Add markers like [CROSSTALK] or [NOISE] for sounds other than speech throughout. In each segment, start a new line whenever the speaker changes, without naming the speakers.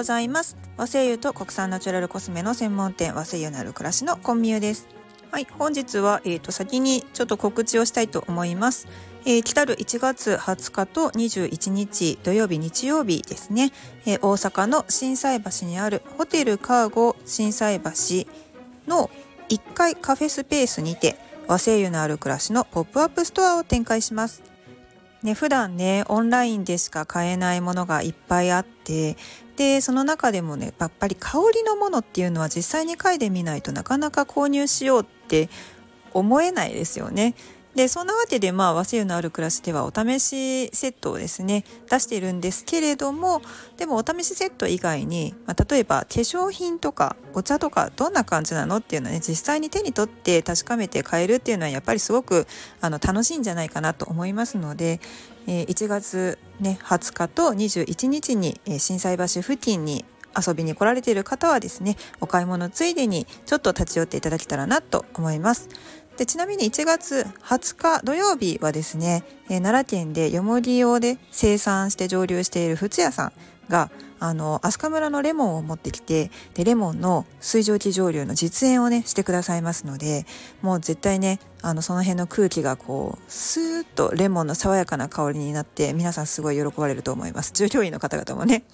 ございます。和精油と国産ナチュラルコスメの専門店和精油なる暮らしのコンミュです。はい本日はえっ、ー、と先にちょっと告知をしたいと思います。えー、来たる1月20日と21日土曜日日曜日ですね、えー、大阪の心斎橋にあるホテルカーゴ心斎橋の1階カフェスペースにて和精油のある暮らしのポップアップストアを展開します。ね、普段ね、オンラインでしか買えないものがいっぱいあって、で、その中でもね、やっぱり香りのものっていうのは実際に嗅いでみないとなかなか購入しようって思えないですよね。でそんなわけでまあ和製油のある暮らしではお試しセットをですね出しているんですけれどもでもお試しセット以外に、まあ、例えば化粧品とかお茶とかどんな感じなのっていうのはね実際に手に取って確かめて買えるっていうのはやっぱりすごくあの楽しいんじゃないかなと思いますので、えー、1月、ね、20日と21日に、えー、心斎橋付近に遊びに来られている方はですねお買い物ついでにちょっと立ち寄っていただけたらなと思います。でちなみに1月20日土曜日はですね、えー、奈良県でよもぎ用で生産して蒸留している仏屋さんがあの飛鳥村のレモンを持ってきてでレモンの水蒸気蒸留の実演をねしてくださいますのでもう絶対ねあのその辺の空気がこうスーッとレモンの爽やかな香りになって皆さんすごい喜ばれると思います。従業員の方々もね。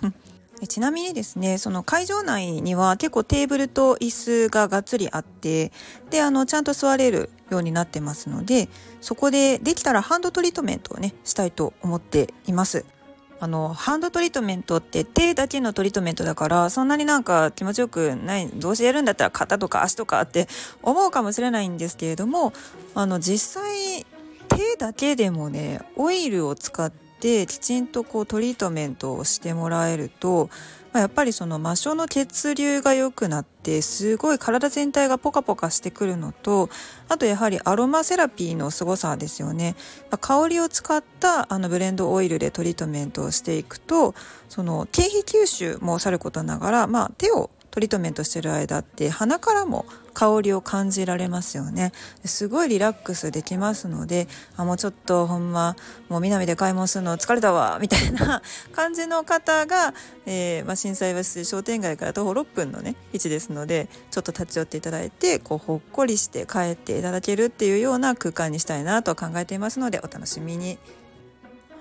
ちなみにですね、その会場内には結構テーブルと椅子ががっつりあって、で、あの、ちゃんと座れるようになってますので、そこでできたらハンドトリートメントをね、したいと思っています。あの、ハンドトリートメントって手だけのトリートメントだから、そんなになんか気持ちよくない、どうせやるんだったら肩とか足とかって [LAUGHS] 思うかもしれないんですけれども、あの、実際手だけでもね、オイルを使っててきちんとこうトリートメントをしてもらえると、まあ、やっぱりその魔性の血流が良くなってすごい体全体がポカポカしてくるのとあとやはりアロマセラピーの凄さですよね、まあ、香りを使ったあのブレンドオイルでトリートメントをしていくとその経費吸収もさることながら、まあ、手をトリートメントしてる間って鼻からも香りを感じられますよねすごいリラックスできますのであもうちょっとほんまもう南で買い物するの疲れたわみたいな [LAUGHS] 感じの方が、えー、まあ、震災橋商店街から徒歩6分のね位置ですのでちょっと立ち寄っていただいてこうほっこりして帰っていただけるっていうような空間にしたいなと考えていますのでお楽しみに。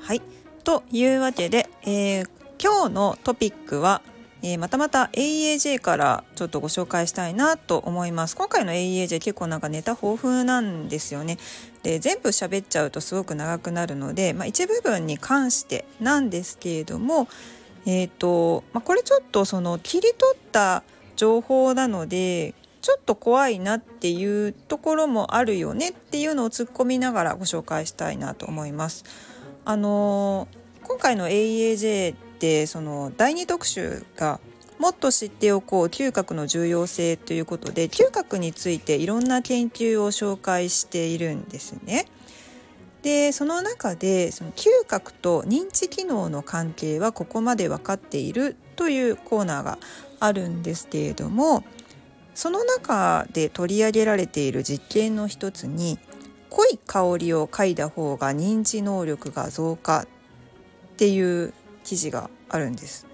はいというわけで、えー、今日のトピックは「えー、またまた AEAJ からちょっとご紹介したいなと思います今回の AEAJ 結構なんかネタ豊富なんですよねで全部喋っちゃうとすごく長くなるので、まあ、一部分に関してなんですけれどもえ、ー、と、まあ、これちょっとその切り取った情報なのでちょっと怖いなっていうところもあるよねっていうのを突っ込みながらご紹介したいなと思います。あのー、今回の AEAJ ってその第2特集がもっと知っておこう嗅覚の重要性ということで嗅覚についていろんな研究を紹介しているんですね。でその中でその嗅覚と認知機能の関係はここまで分かっているというコーナーがあるんですけれどもその中で取り上げられている実験の一つに濃い香りを嗅いだ方が認知能力が増加っていう記事があるんです。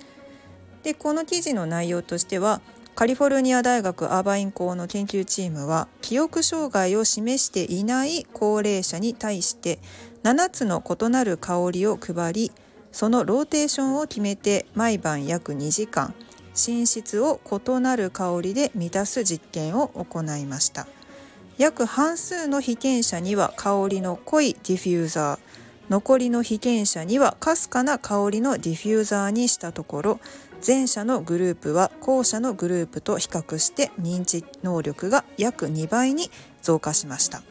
でこの記事の内容としてはカリフォルニア大学アーバイン校の研究チームは記憶障害を示していない高齢者に対して7つの異なる香りを配りそのローテーションを決めて毎晩約2時間寝室を異なる香りで満たす実験を行いました約半数の被験者には香りの濃いディフューザー残りの被験者にはかすかな香りのディフューザーにしたところ前者のグループは後者のグループと比較して認知能力が約2倍に増加しました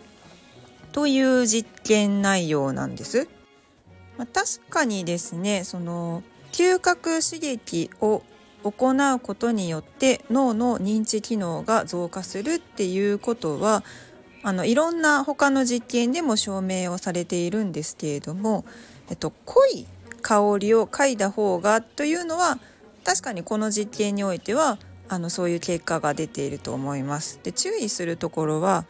という実験内容なんです。まあ、確かにですねその嗅覚刺激を行うことによって脳の認知機能が増加するっていうことはあのいろんな他の実験でも証明をされているんですけれども、えっと、濃い香りを嗅いだ方がというのは確かにこの実験においてはあのそういう結果が出ていると思います。で注意するところは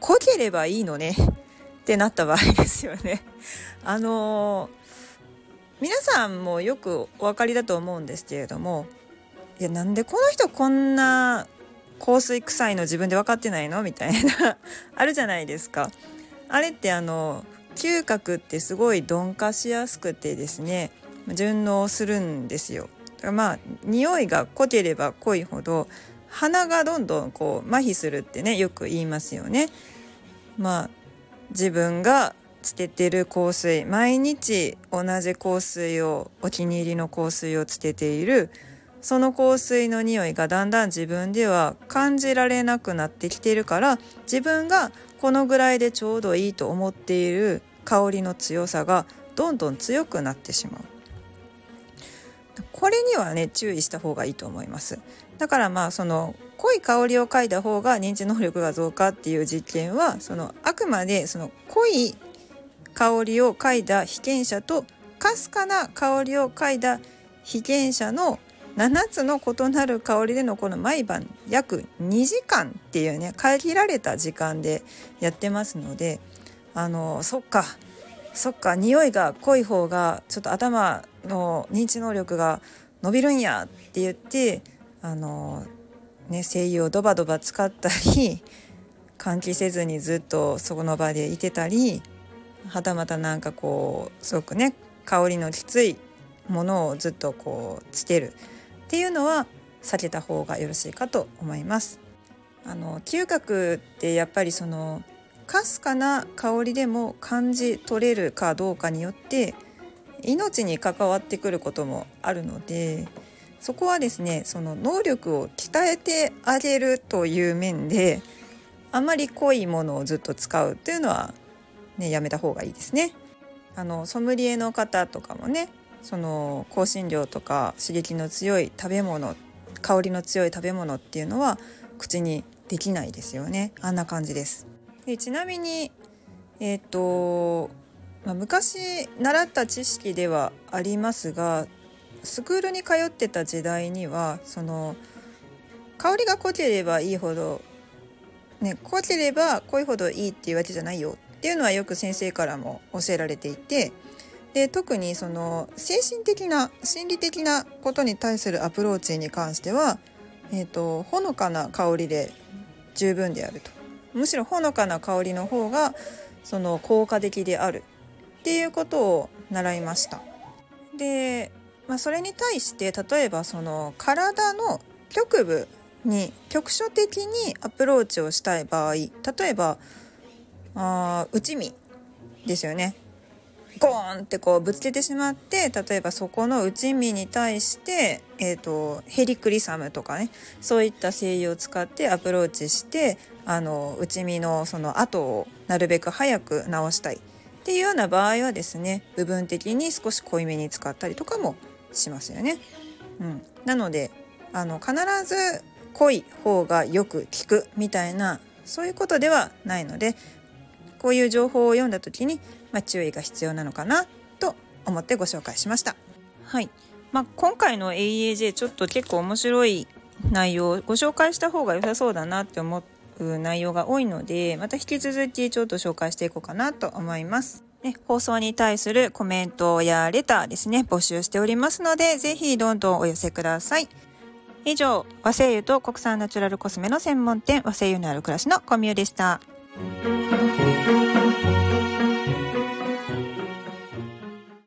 濃ければいいのねってなった場合ですよね。[LAUGHS] あの皆さんもよくお分かりだと思うんですけれどもいやなんでこの人こんな香水臭いの自分で分かってないの？みたいな [LAUGHS] あるじゃないですか。あれってあの嗅覚ってすごい鈍化しやすくてですね順応するんですよ。だからまあ匂いが濃ければ濃いほど鼻がどんどんこう麻痺するってねよく言いますよね。まあ自分がつけてる香水毎日同じ香水をお気に入りの香水をつけているその香水の匂いがだんだん自分では感じられなくなってきてるから自分がこのぐらいでちょうどいいと思っている香りの強さがどんどん強くなってしまう。これにはね注意した方がいいと思います。だからまあその濃い香りを嗅いだ方が認知能力が増加っていう実験はそのあくまでその濃い香りを嗅いだ被験者とかすかな香りを嗅いだ被験者の7つの異なる香りでのこの毎晩約2時間っていうね限られた時間でやってますのであのそっかそっか匂いが濃い方がちょっと頭の認知能力が伸びるんやって言ってあのね精油をドバドバ使ったり換気せずにずっとそこの場でいてたりはたまたなんかこうすごくね香りのきついものをずっとこうつける。っていうのは避けた方がよろしいかと思います。あの嗅覚ってやっぱりそのかすかな香りでも感じ取れるかどうかによって命に関わってくることもあるのでそこはですねその能力を鍛えてあげるという面であまり濃いものをずっと使うっていうのはねやめた方がいいですね。あのソムリエの方とかもねその香辛料とか刺激の強い食べ物香りの強い食べ物っていうのは口にできないですよねあんな感じです。でちなみにえっ、と、まあ、昔習った知識ではありますがスクールに通ってた時代にはその香りが濃ければいいほどね濃ければ濃いほどいいっていうわけじゃないよっていうのはよく先生からも教えられていてで特にその精神的な心理的なことに対するアプローチに関しては、えーと、ほのかな香りで十分であるとむしろほのかな香りの方がその効果的であるっていうことを習いました。で、まあ、それに対して例えばその体の局部に局所的にアプローチをしたい場合例えばあ内身ですよねゴーンってこうぶつけてしまって例えばそこの内身に対して、えーと、ヘリクリサムとかねそういった精油を使ってアプローチしてあの内身のその跡をなるべく早く治したいっていうような場合はですね部分的に少し濃いめに使ったりとかもしますよね。うん、なのであの必ず濃い方がよく効くみたいなそういうことではないのでこういう情報を読んだ時にまあ、注意が必要なのかなと思ってご紹介しました。はいまあ、今回の AEAJ ちょっと結構面白い内容ご紹介した方が良さそうだなって思う内容が多いのでまた引き続きちょっと紹介していこうかなと思います。ね、放送に対するコメントやレターですね募集しておりますのでぜひどんどんお寄せください。以上和製油と国産ナチュラルコスメの専門店和製油のある暮らしのコミュでした。